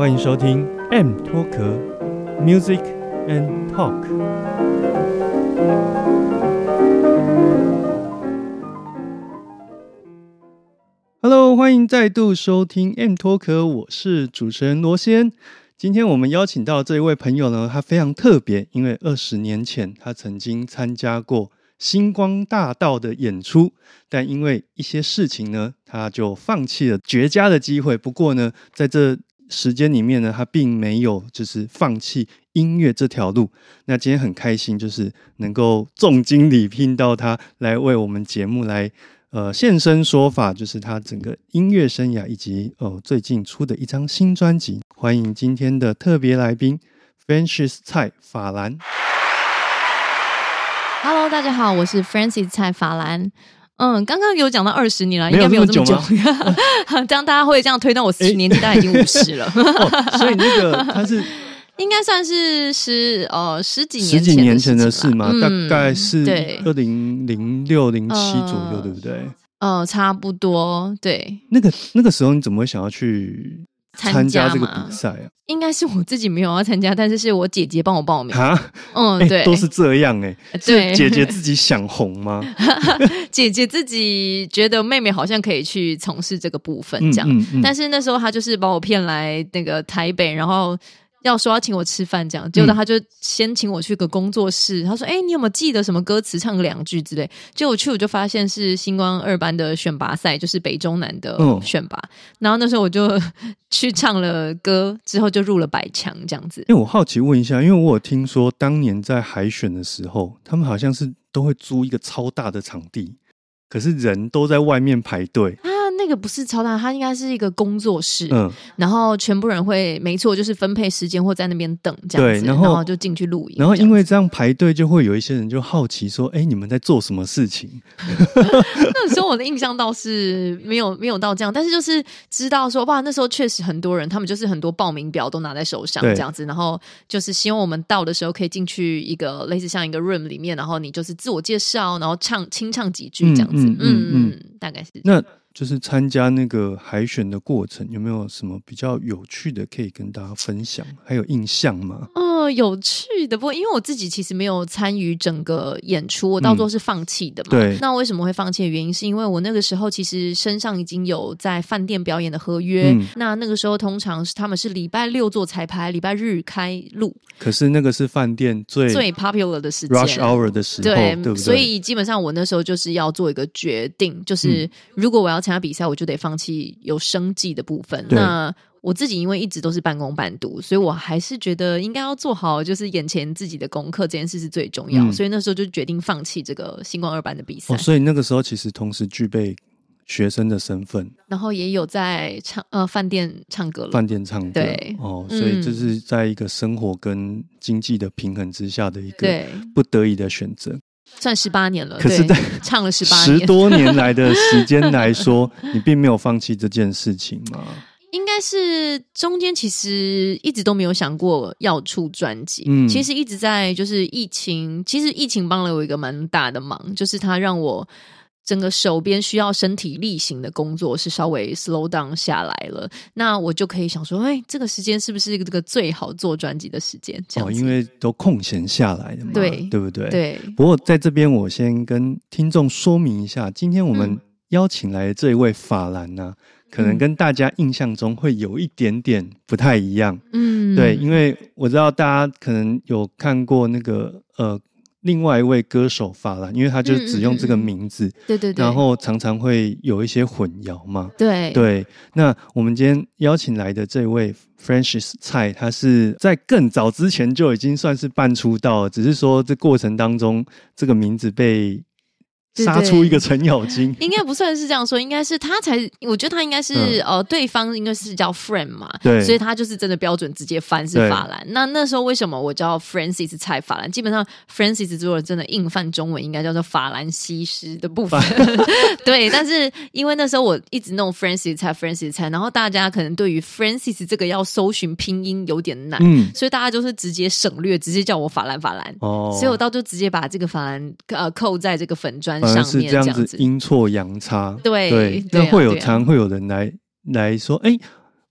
欢迎收听 M 脱壳 Music and Talk。Hello，欢迎再度收听 M 脱壳，我是主持人罗先。今天我们邀请到这一位朋友呢，他非常特别，因为二十年前他曾经参加过星光大道的演出，但因为一些事情呢，他就放弃了绝佳的机会。不过呢，在这时间里面呢，他并没有就是放弃音乐这条路。那今天很开心，就是能够重金礼聘到他来为我们节目来呃现身说法，就是他整个音乐生涯以及呃最近出的一张新专辑。欢迎今天的特别来宾 Francis 蔡法兰。Hello，大家好，我是 Francis 蔡法兰。嗯，刚刚有讲到二十年了，应该没有这么久。这样大家会这样推断我十年纪，大概已经五十了，哦，所以那个他是 应该算是十呃十几年十几年前的的事嘛，嗯大概是对二零零六零七左右，呃对不对？呃差不多对。那个那个时候你怎么会想要去参参加这个比赛啊？应该是我自己没有要参加，但是是我姐姐帮我报名。啊，嗯，哎、对，都是这样哎、对姐姐自己想红吗？姐姐自己觉得妹妹好像可以去从事这个部分，这样。嗯嗯但是那时候她就是把我骗来那个台北，然后要说要请我吃饭这样，结果嗯他就先请我去个工作室，他说：“哎、你有没有记得什么歌词，唱个两句之类？”结果我去我就发现是星光二班的选拔赛，就是北中南的嗯选拔。然后那时候我就 去唱了歌，之后就入了百强这样子。因为我好奇问一下，因为我有听说当年在海选的时候，他们好像是都会租一个超大的场地，可是人都在外面排队。个不是超大，它应该是一个工作室，嗯，然后全部人会没错，就是分配时间或在那边等这样子，对然后就进去录影。然后因为这样排队，就会有一些人就好奇说：“哎、你们在做什么事情？那时候我的印象倒是没有没有到这样，但是就是知道说哇，那时候确实很多人，他们就是很多报名表都拿在手上对这样子，然后就是希望我们到的时候可以进去一个类似像一个 room 里面，然后你就是自我介绍，然后唱清唱几句这样子，嗯嗯嗯。嗯嗯，大概是？”那就是参加那个海选的过程，有没有什么比较有趣的可以跟大家分享？还有印象吗？哦，有趣的，不过因为我自己其实没有参与整个演出，我到时候是放弃的嘛。对那为什么会放弃的原因，是因为我那个时候其实身上已经有在饭店表演的合约。嗯那那个时候通常是他们是礼拜六做彩排，礼拜日开录，可是那个是饭店最最 popular 的时间。rush hour 的时候，对，对不对？所以基本上我那时候就是要做一个决定，就是嗯如果我要参加比赛，我就得放弃有生计的部分。那我自己因为一直都是半工半读，所以我还是觉得应该要做好就是眼前自己的功课，这件事是最重要。嗯所以那时候就决定放弃这个星光二班的比赛，哦，所以那个时候其实同时具备学生的身份，然后也有在唱呃饭店唱歌了。饭店唱歌，对哦，嗯所以这是在一个生活跟经济的平衡之下的一个，不得已的选择。算十八年了，可是对在唱了十八年，十多年来的时间来 说，你并没有放弃这件事情吗？应该是中间其实一直都没有想过要出专辑，嗯其实一直在就是疫情，其实疫情帮了我一个蛮大的忙，就是它让我整个手边需要身体力行的工作是稍微 slow down 下来了，那我就可以想说，哎，这个时间是不是这个最好做专辑的时间？这样哦，因为都空闲下来的嘛，对对不对？。对，不过在这边，我先跟听众说明一下，今天我们嗯邀请来的这一位法兰呢、可能嗯。跟大家印象中会有一点点不太一样。嗯，对，因为我知道大家可能有看过那个呃，另外一位歌手法兰，因为他就只用这个嗯嗯名字，对对对，然后常常会有一些混淆嘛。对。对，那我们今天邀请来的这位 Francis 蔡，他是在更早之前就已经算是半出道了，只是说这过程当中这个名字被对杀出一个程咬金。应该不算是这样说，应该是他才，我觉得他应该是、呃，对方应该是叫 friend 嘛，嗯对所以他就是真的标准直接翻是法兰。那那时候为什么我叫 Francis 蔡法兰？基本上 Francis 如果真的硬翻中文应该叫做法兰西斯的部分，对。但是因为那时候我一直弄 Francis 蔡 Francis 蔡，然后大家可能对于 Francis 这个要搜寻拼音有点难，嗯，所以大家就是直接省略，直接叫我法兰法兰。哦，所以我到就直接把这个法兰呃扣在这个粉砖反而上面，是这样子子阴错阳差。对对，那会有常会有人来来说，哎，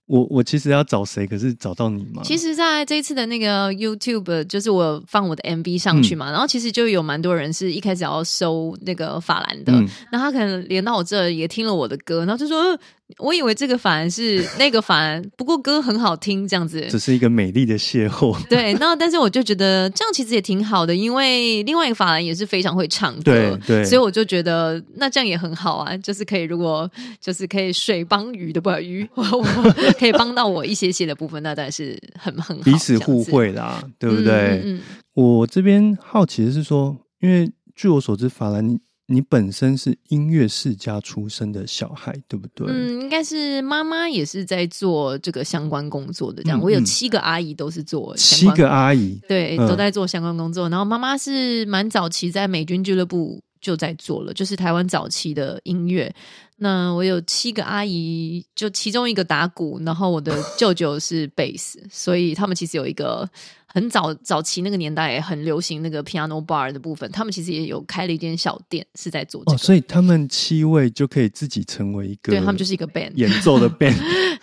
我我其实要找谁，可是找到你吗？其实，在这一次的那个 YouTube，就是我放我的 MV 上去嘛，然后其实就有蛮多人是一开始要搜那个法兰的，嗯那他可能连到我这儿也听了我的歌，然后就说，呃我以为这个法兰是那个法兰，不过歌很好听，这样子。只是一个美丽的邂逅。对，那但是我就觉得这样其实也挺好的，因为另外一个法兰也是非常会唱歌，对对所以我就觉得那这样也很好啊，就是可以如果就是可以水帮鱼的不鱼，我 我可以帮到我一些些的部分，那当然是很很好，彼此互惠啦，对不对？嗯嗯嗯我这边好奇的是说，因为据我所知，法兰你你本身是音乐世家出身的小孩，对不对？嗯，应该是妈妈也是在做这个相关工作的，这样。我有七个阿姨都是做相七个阿姨，对，嗯都在做相关工作。然后妈妈是蛮早期在美军俱乐部就在做了，就是台湾早期的音乐。那我有七个阿姨，就其中一个打鼓，然后我的 舅舅是贝斯，所以他们其实有一个很早早期那个年代很流行那个 piano bar 的部分，他们其实也有开了一间小店，是在做所以他们七位就可以自己成为一个，对他们就是一个 band，演奏的 band。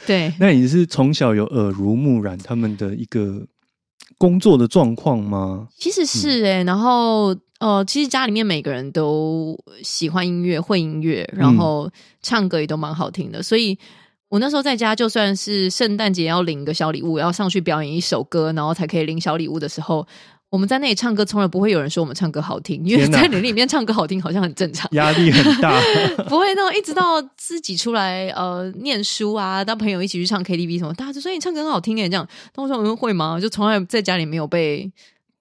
对。那你是从小有耳濡目染他们的一个工作的状况吗？其实是诶、然后呃，其实家里面每个人都喜欢音乐，会音乐，然后唱歌也都蛮好听的，所以。我那时候在家，就算是圣诞节要领个小礼物，要上去表演一首歌，然后才可以领小礼物的时候，我们在那里唱歌，从来不会有人说我们唱歌好听，因为在你里面唱歌好听好像很正常，压力很大，不会那种一直到自己出来呃念书啊，当朋友一起去唱 KTV 什么，大家就说你唱歌很好听诶，这样，那我说嗯会吗？就从来在家里没有被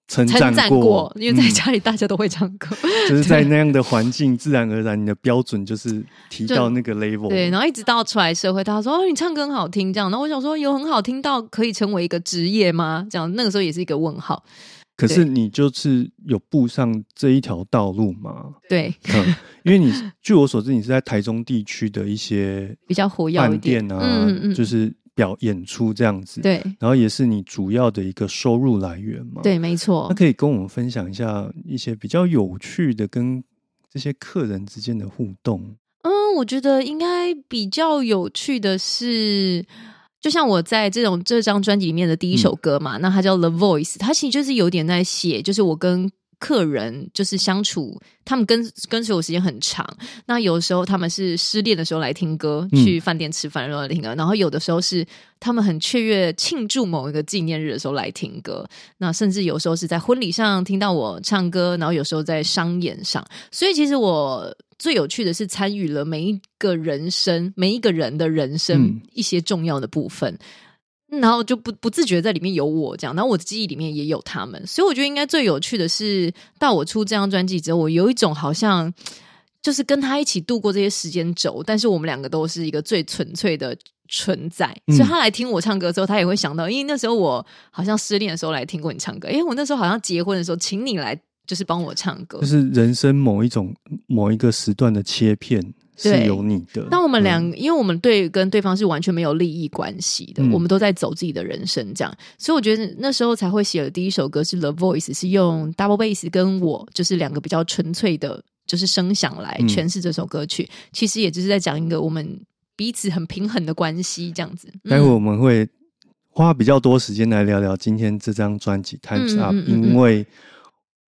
称称赞过过，，因为在嗯家里大家都会唱歌。就是在那样的环境，自然而然你的标准就是提到那个 level。对，然后一直到出来社会，大家说哦，你唱歌很好听，这样。然后我想说，有很好听到可以成为一个职业吗？这样，那个时候也是一个问号。可是你就是有步上这一条道路吗？对，嗯，因为你据我所知，你是在台中地区的一些 比较活跃一饭点店啊，嗯嗯，就是表演出这样子。，对然后也是你主要的一个收入来源嘛。，对，没错那。可以跟我们分享一下一些比较有趣的跟这些客人之间的互动。嗯，我觉得应该比较有趣的是。就像我在这种这张专辑里面的第一首歌嘛，那它叫《The Voice》，它其实就是有点在写，就是我跟客人就是相处，他们跟跟随我时间很长。那有的时候他们是失恋的时候来听歌，嗯去饭店吃饭的时候来听歌，然后有的时候是他们很雀跃庆祝某一个纪念日的时候来听歌。那甚至有时候是在婚礼上听到我唱歌，然后有时候在商演上。所以其实我最有趣的是参与了每一个人生、每一个人的人生嗯一些重要的部分。然后就不不自觉在里面有我这样，然后我的记忆里面也有他们，所以我觉得应该最有趣的是，到我出这张专辑之后，我有一种好像就是跟他一起度过这些时间轴，但是我们两个都是一个最纯粹的存在，嗯所以他来听我唱歌之后，他也会想到，因为那时候我好像失恋的时候来听过你唱歌，因为我那时候好像结婚的时候请你来就是帮我唱歌。就，是人生某一种某一个时段的切片是对有你的。但我们两，嗯。因为我们对跟对方是完全没有利益关系的，嗯。我们都在走自己的人生，这样，所以我觉得那时候才会写的第一首歌是《The Voice》，是用 double bass 跟我就是两个比较纯粹的，就是声响来嗯。诠释这首歌曲。其实也就是在讲一个我们彼此很平衡的关系，这样子。嗯待会我们会花比较多时间来聊聊今天这张专辑《Times 嗯 Up》，因为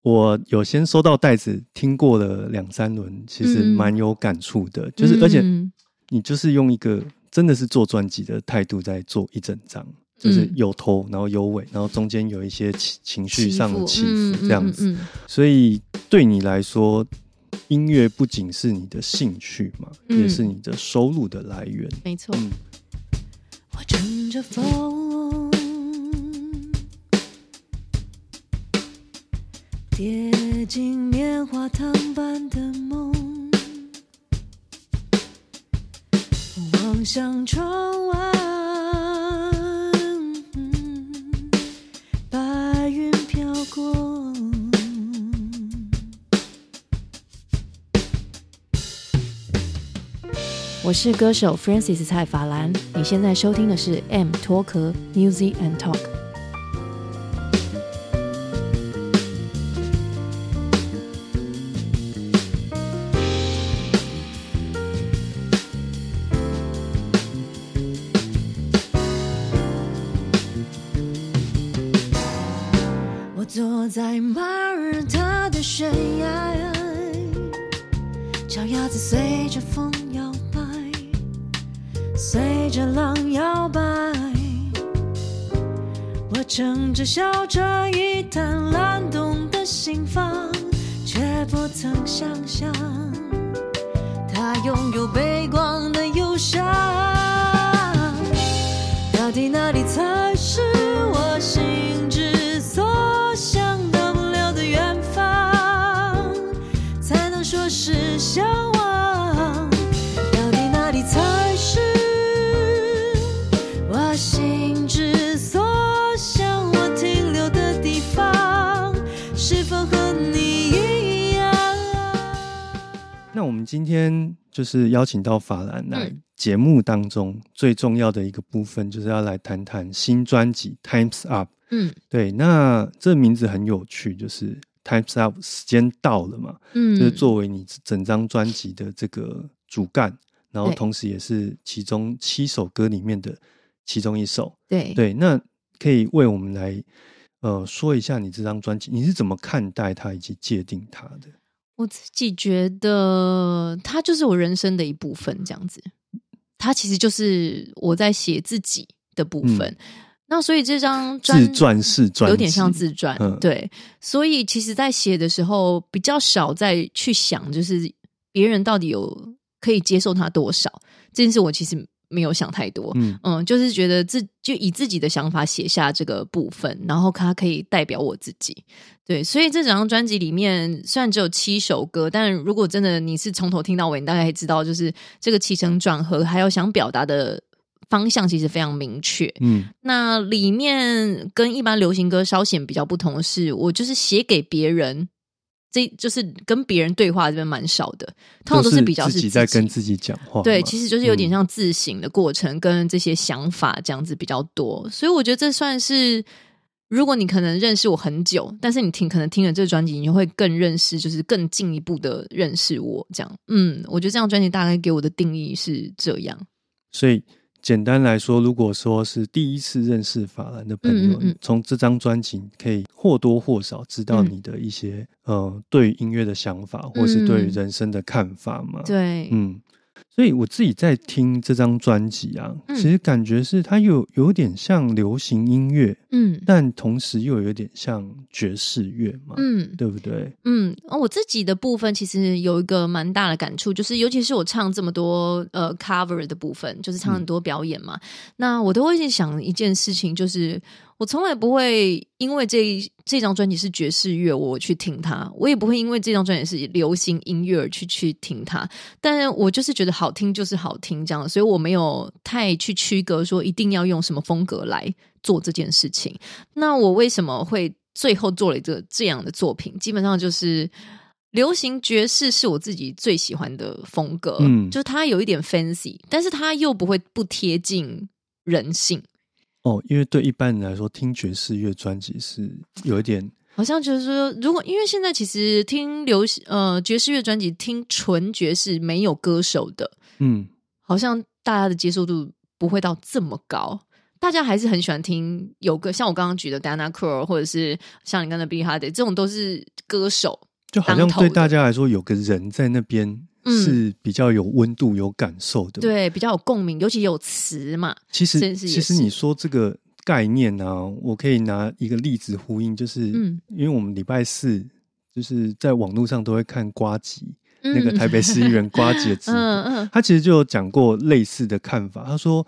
我有先收到袋子，听过了两三轮，其实蛮有感触的。就是而且嗯你就是用一个真的是做专辑的态度在做一整张，就是嗯有头，然后有尾，然后中间有一些情情绪上的起嗯伏这样子。所以对你来说，音乐不仅是你的兴趣嘛，嗯也是你的收入的来源。没错。嗯，我乘着风，贴近棉花糖般的梦，望向窗外，白云飘过，我是歌手 f r a n c i s 蔡法兰，你现在收听的是 M 脱壳 Music and Talk。是向往。到底哪里才是我心之所向？我停留的地方，是否和你一样？那我们今天就是邀请到法兰来嗯节目当中最重要的一个部分，就是要来谈谈新专辑《Times Up》。嗯对，那这名字很有趣，就是《Times Up》时间到了嘛，嗯就是作为你整张专辑的这个主干，然后同时也是其中七首歌里面的其中一首。对对，那可以为我们来呃说一下你这张专辑，你是怎么看待它以及界定它的？我自己觉得它就是我人生的一部分，这样子。它其实就是我在写自己的部分。那所以这张专自传式专辑有点像自传，嗯对。所以其实，在写的时候比较少再去想，就是别人到底有可以接受他多少这件事，我其实没有想太多。嗯嗯，就是觉得自就以自己的想法写下这个部分，然后它可以代表我自己。对，所以这整张专辑里面虽然只有七首歌，但如果真的你是从头听到尾，你大概知道，就是这个起承转合，还有想表达的方向，其实非常明确。嗯那里面跟一般流行歌稍显比较不同的是，我就是写给别人，这就是跟别人对话这边蛮少的，通常都是比较是自己在跟自己讲话嘛。对，其实就是有点嗯像自省的过程，跟这些想法这样子比较多，所以我觉得这算是，如果你可能认识我很久，但是你听可能听了这个专辑，你就会更认识，就是更进一步的认识我这样。嗯，我觉得这张专辑大概给我的定义是这样。所以简单来说，如果说是第一次认识法兰的朋友，嗯嗯嗯从这张专辑可以或多或少知道嗯你的一些、呃对音乐的想法，或是对于人生的看法嘛。，对，嗯。所以我自己在听这张专辑啊，嗯其实感觉是它有有点像流行音乐，嗯。但同时又有点像爵士乐嘛，嗯。对不对？嗯，哦我自己的部分其实有一个蛮大的感触，就是尤其是我唱这么多呃 cover 的部分，就是唱很多表演嘛，那我都会去想一件事情，就是我从来不会因为这这张专辑是爵士乐我去听它，我也不会因为这张专辑是流行音乐而去去听它，但是我就是觉得好听就是好听这样，所以我没有太去区隔说一定要用什么风格来做这件事情。那我为什么会最后做了一个这样的作品？基本上就是流行爵士是我自己最喜欢的风格，嗯就是它有一点 fancy，但是它又不会不贴近人性。哦，因为对一般人来说，听爵士乐专辑是有一点好像就是说，如果因为现在其实听流行呃爵士乐专辑，听纯爵士没有歌手的，嗯好像大家的接受度不会到这么高。大家还是很喜欢听有个像我刚刚举的 Dana c r o 或者是像你刚才 Billie Holiday 这种都是歌手，就好像对大家来说，有个人在那边嗯是比较有温度、有感受的。，对，比较有共鸣，尤其有词嘛。其实其实你说这个概念呢、我可以拿一个例子呼应，就是嗯因为我们礼拜四就是在网络上都会看瓜吉、嗯那个台北市议员瓜吉的 直播，嗯嗯他其实就有讲过类似的看法。他说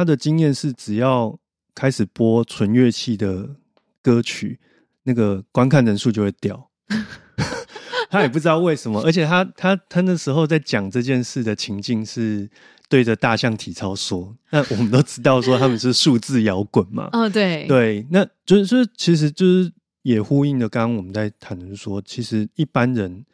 他的经验是，只要开始播纯乐器的歌曲，那个观看人数就会掉。他也不知道为什么，而且他他他那时候在讲这件事的情境是对着大象体操说，那我们都知道说他们是数字摇滚嘛，哦，对，对，那就是就是其实就是也呼应了刚刚我们在谈的是说，其实一般人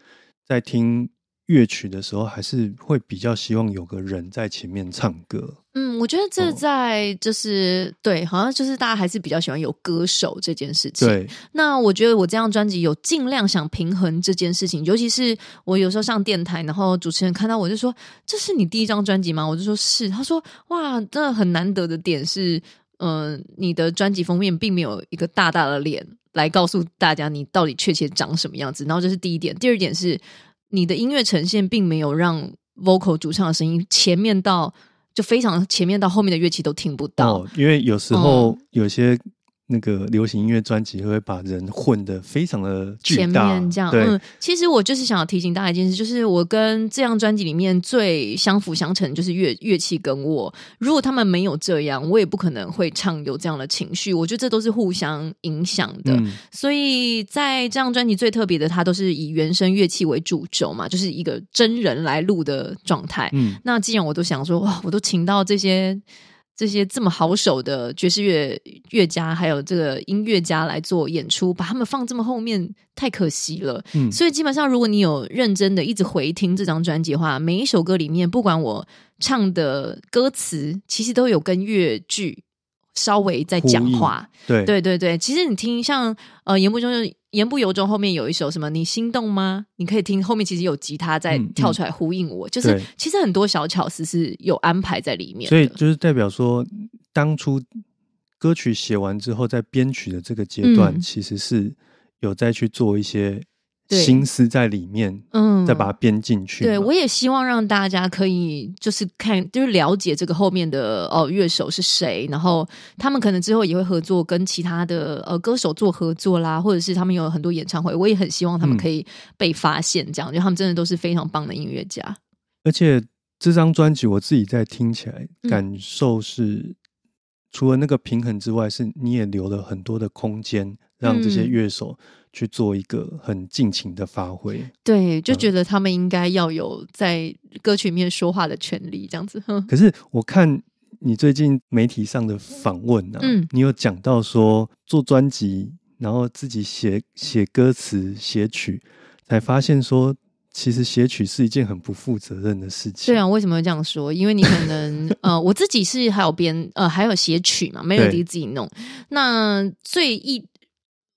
在听。乐曲的时候，还是会比较希望有个人在前面唱歌。嗯，我觉得这在就是对，好像就是大家还是比较喜欢有歌手这件事情。对，那我觉得我这张专辑有尽量想平衡这件事情，尤其是我有时候上电台，然后主持人看到我就说：“这是你第一张专辑吗？”我就说是。他说：“哇，这很难得的点是，嗯，你的专辑封面并没有一个大大的脸来告诉大家你到底确切长什么样子。”然后这是第一点，第二点是。你的音乐呈现并没有让 vocal 主唱的声音前面到就非常前面到后面的乐器都听不到，因为有时候有些。那个流行音乐专辑会把人混的非常的前面这样，嗯，其实我就是想要提醒大家一件事，就是我跟这张专辑里面最相辅相成就是乐乐器跟我，如果他们没有这样，我也不可能会唱有这样的情绪。我觉得这都是互相影响的，所以在这张专辑最特别的，它都是以原声乐器为主轴嘛，就是一个真人来录的状态。嗯，那既然我都想说，哇，我都请到这些。这些这么好手的爵士乐乐家，还有这个音乐家来做演出，把他们放这么后面，太可惜了。嗯，所以基本上，如果你有认真的一直回听这张专辑的话，每一首歌里面，不管我唱的歌词，其实都有跟乐剧。稍微在讲话，对对对对，其实你听像呃言不中就言不由衷，后面有一首什么你心动吗？你可以听后面其实有吉他在跳出来呼应我，就是其实很多小巧思是有安排在里面，所以就是代表说当初歌曲写完之后，在编曲的这个阶段，其实是有再去做一些。心思在里面，嗯，再把它编进去。对，我也希望让大家可以就是看，就是了解这个后面的哦乐手是谁，然后他们可能之后也会合作跟其他的呃歌手做合作啦，或者是他们有很多演唱会，我也很希望他们可以被发现，这样，就他们真的都是非常棒的音乐家。而且这张专辑我自己在听起来感受是，除了那个平衡之外，是你也留了很多的空间，让这些乐手。去做一个很尽情的发挥，对，就觉得他们应该要有在歌曲里面说话的权利，这样子。可是我看你最近媒体上的访问呢，嗯，你有讲到说做专辑，然后自己写写歌词、写曲，才发现说其实写曲是一件很不负责任的事情。对啊，为什么会这样说？因为你可能 呃，我自己是还有编呃，还有写曲嘛，melody 自己弄。那最一。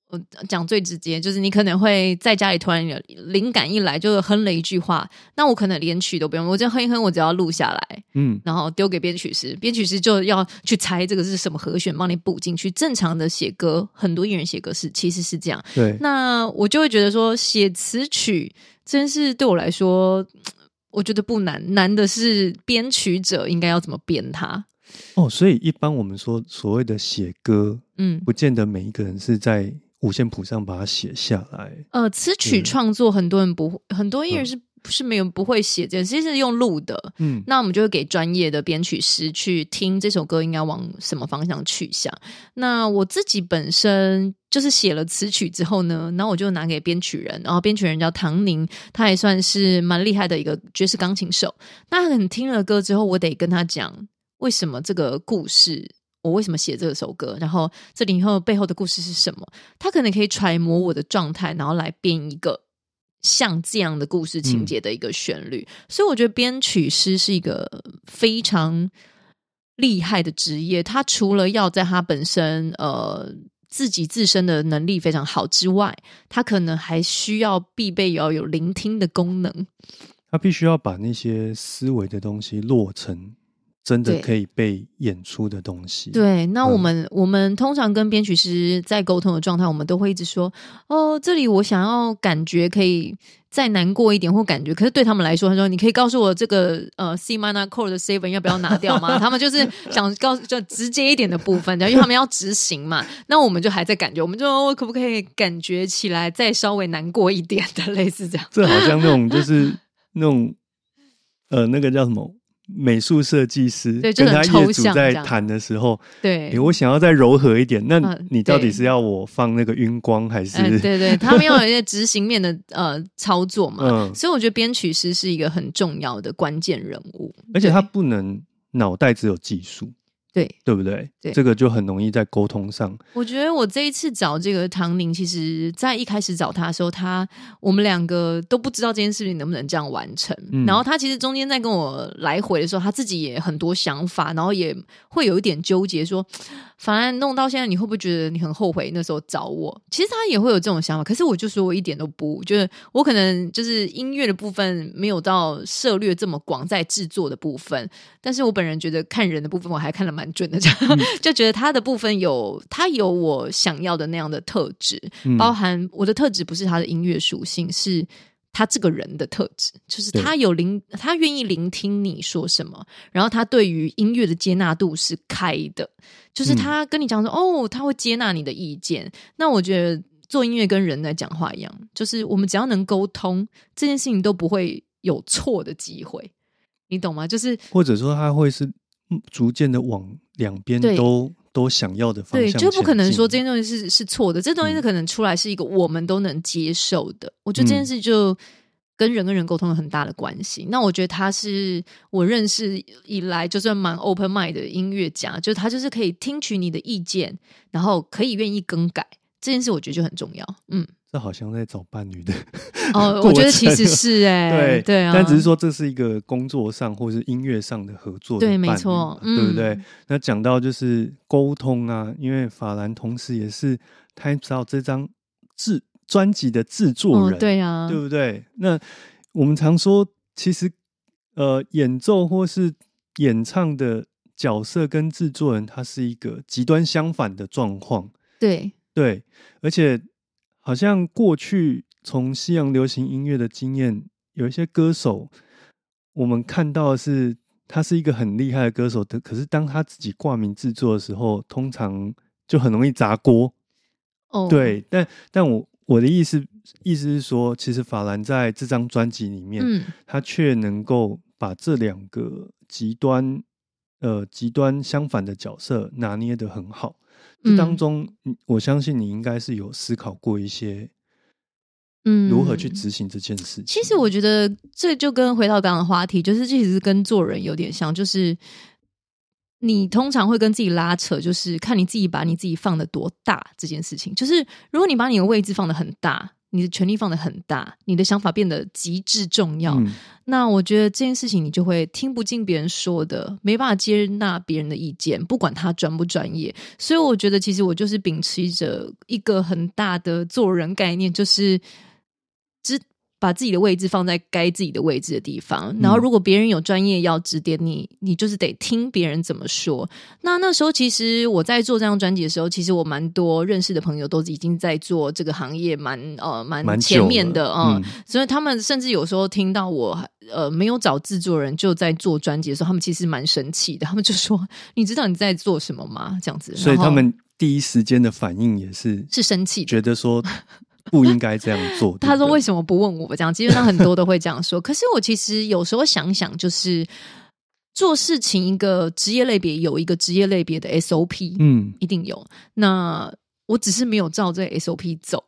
我讲最直接，就是你可能会在家里突然有灵感一来，就哼了一句话，那我可能连曲都不用，我就哼一哼，我只要录下来，嗯，然后丢给编曲师，编曲师就要去猜这个是什么和弦，帮你补进去。正常的写歌，很多艺人写歌是其实是这样，对。那我就会觉得说，写词曲真是对我来说，我觉得不难，难的是编曲者应该要怎么编它。哦，所以一般我们说所谓的写歌，嗯，不见得每一个人是在。五线谱上把它写下来。呃，词曲创作很多人不，很多艺人是是没有不会写这，其实是用录的。嗯，那我们就会给专业的编曲师去听这首歌应该往什么方向去想。那我自己本身就是写了词曲之后呢，然后我就拿给编曲人，然后编曲人叫唐宁，他也算是蛮厉害的一个爵士钢琴手。那可能听了歌之后，我得跟他讲为什么这个故事。我为什么写这首歌？然后这里以后背后的故事是什么？他可能可以揣摩我的状态，然后来编一个像这样的故事情节的一个旋律。所以我觉得编曲师是一个非常厉害的职业。他除了要在他本身呃自己自身的能力非常好之外，他可能还需要必备要有聆听的功能。他必须要把那些思维的东西落成。真的可以被演出的东西。对，那我们我们通常跟编曲师在沟通的状态，我们都会一直说：“哦，这里我想要感觉可以再难过一点，或感觉。”可是对他们来说，他说：“你可以告诉我这个呃 C minor chord 的 seven 要不要拿掉吗？” 他们就是想告诉就直接一点的部分，因为他们要执行嘛。那我们就还在感觉，我们就可不可以感觉起来再稍微难过一点的，类似这样。这好像那种就是那种呃，那个叫什么？美术设计师跟他业主在谈的时候，对。诶，我想要再柔和一点，那嗯你到底是要我放那个晕光还是？哎，对对，他们要有一些执行面的呃操作嘛，嗯。所以我觉得编曲师是一个很重要的关键人物，而且他不能脑袋只有技术，对。对不对？对这个就很容易在沟通上。我觉得我这一次找这个唐宁，其实在一开始找他的时候，他我们两个都不知道这件事情能不能这样完成。嗯然后他其实中间在跟我来回的时候，他自己也很多想法，然后也会有一点纠结说，反而弄到现在，你会不会觉得你很后悔那时候找我？其实他也会有这种想法，可是我就说我一点都不，就是我可能就是音乐的部分没有到涉略这么广，在制作的部分，但是我本人觉得看人的部分我还看得蛮准的，这样、就觉得他的部分有他有我想要的那样的特质，嗯。包含我的特质不是他的音乐属性，是他这个人的特质，就是他有聆，他愿意聆听你说什么，然后他对于音乐的接纳度是开的，就是他跟你讲说，哦，他会接纳你的意见。那我觉得做音乐跟人在讲话一样，就是我们只要能沟通，这件事情都不会有错的机会，你懂吗？就是或者说他会是嗯逐渐的往两边都都想要的方向对，就不可能说这件东西是是错的，这东西是嗯可能出来是一个我们都能接受的。我觉得这件嗯事就跟人跟人沟通有很大的关系。那我觉得他是我认识以来就算蛮 open mind 的音乐家，就他就是可以听取你的意见，然后可以愿意更改。这件事我觉得就很重要，嗯，这好像在找伴侣的哦，我觉得其程实是 哎、对对啊，但只是说这是一个工作上或是音乐上的合作的对，没错嘛，对不对嗯？那讲到就是沟通啊，因为法兰同时也是 Times Out 这张制专辑的制作哦人，，对啊，对不对？那我们常说，其实呃，演奏或是演唱的角色跟制作人，他是一个极端相反的状况。对，对，而且好像过去从西洋流行音乐的经验，有一些歌手，我们看到的是他是一个很厉害的歌手的，可是当他自己挂名制作的时候，通常就很容易砸锅。哦，对，但但我我的意思意思是说，其实法兰在这张专辑里面，嗯，他却能够把这两个极端呃极端相反的角色拿捏的很好。这当嗯中，嗯我相信你应该是有思考过一些嗯，如何去执行这件事情。其实我觉得这就跟回到刚刚的话题，就是其实跟做人有点像，就是你通常会跟自己拉扯，就是看你自己把你自己放的多大这件事情。就是如果你把你的位置放的很大，你的权力放的很大，你的想法变得极致重要，嗯那我觉得这件事情你就会听不进别人说的，没办法接纳别人的意见，不管他专不专业。所以我觉得，其实我就是秉持着一个很大的做人概念，就是只把自己的位置放在该自己的位置的地方。然后，如果别人有专业要指点你，你就是得听别人怎么说。那那时候，其实我在做这张专辑的时候，其实我蛮多认识的朋友都已经在做这个行业蛮呃蛮蛮前面的，嗯嗯所以他们甚至有时候听到我呃没有找制作人就在做专辑的时候，他们其实蛮生气的。他们就说：“你知道你在做什么吗？”这样子，所以他们第一时间的反应也是是生气的。觉得说不应该这样做。他说：“为什什么不问我？”这样基本上很多都会这样说。可是我其实有时候想想，就是做事情一个职业类别有一个职业类别的 SOP，嗯一定有。那我只是没有照这 SOP 走，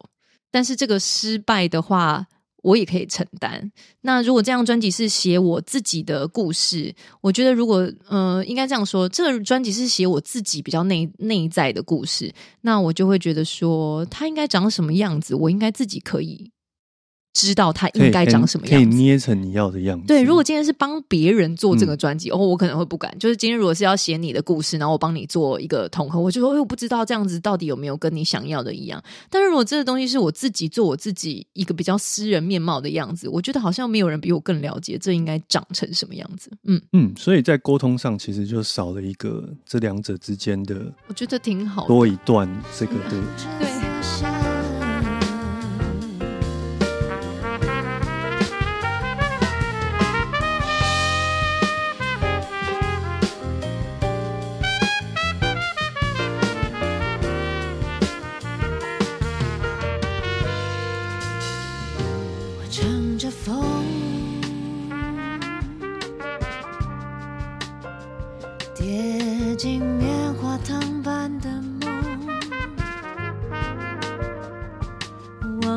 但是这个失败的话，我也可以承担。那如果这张专辑是写我自己的故事，我觉得如果呃，应该这样说，这个专辑是写我自己比较内内在的故事，那我就会觉得说，它应该长什么样子，我应该自己可以知道它应该长什么样可以。捏成你要的样子。对，如果今天是帮别人做这个嗯专辑，哦，我可能会不敢。就是今天如果是要写你的故事，然后我帮你做一个统合，我就说，哎，我不知道这样子到底有没有跟你想要的一样。但是如果这个东西是我自己做我自己一个比较私人面貌的样子，我觉得好像没有人比我更了解这应该长成什么样子。嗯，嗯，所以在沟通上其实就少了一个这两者之间的我觉得挺好的。多一段这个的对。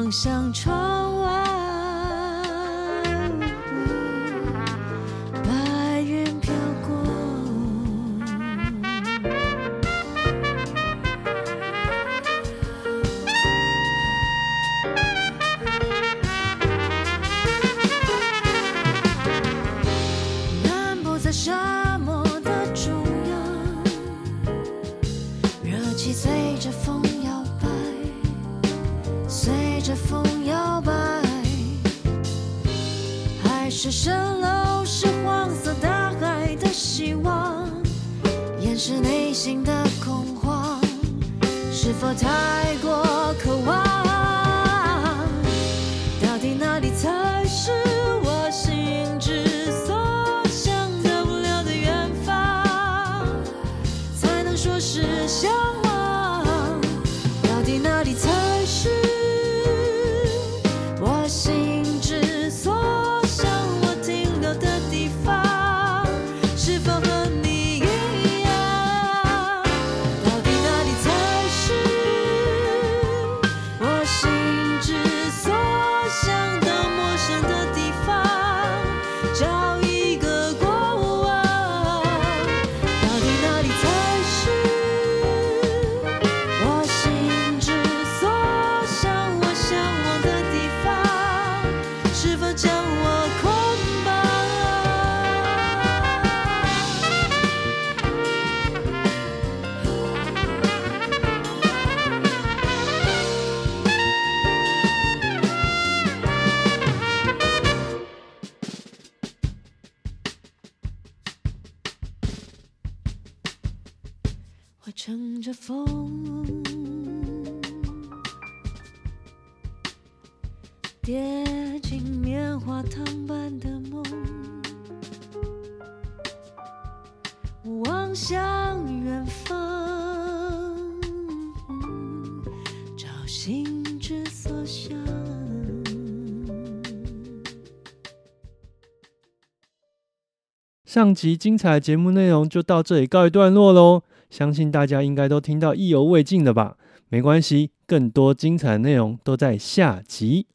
望向窗。上集精彩节目内容就到这里告一段落喽相信大家应该都听到意犹未尽的吧？没关系更多精彩内容都在下集。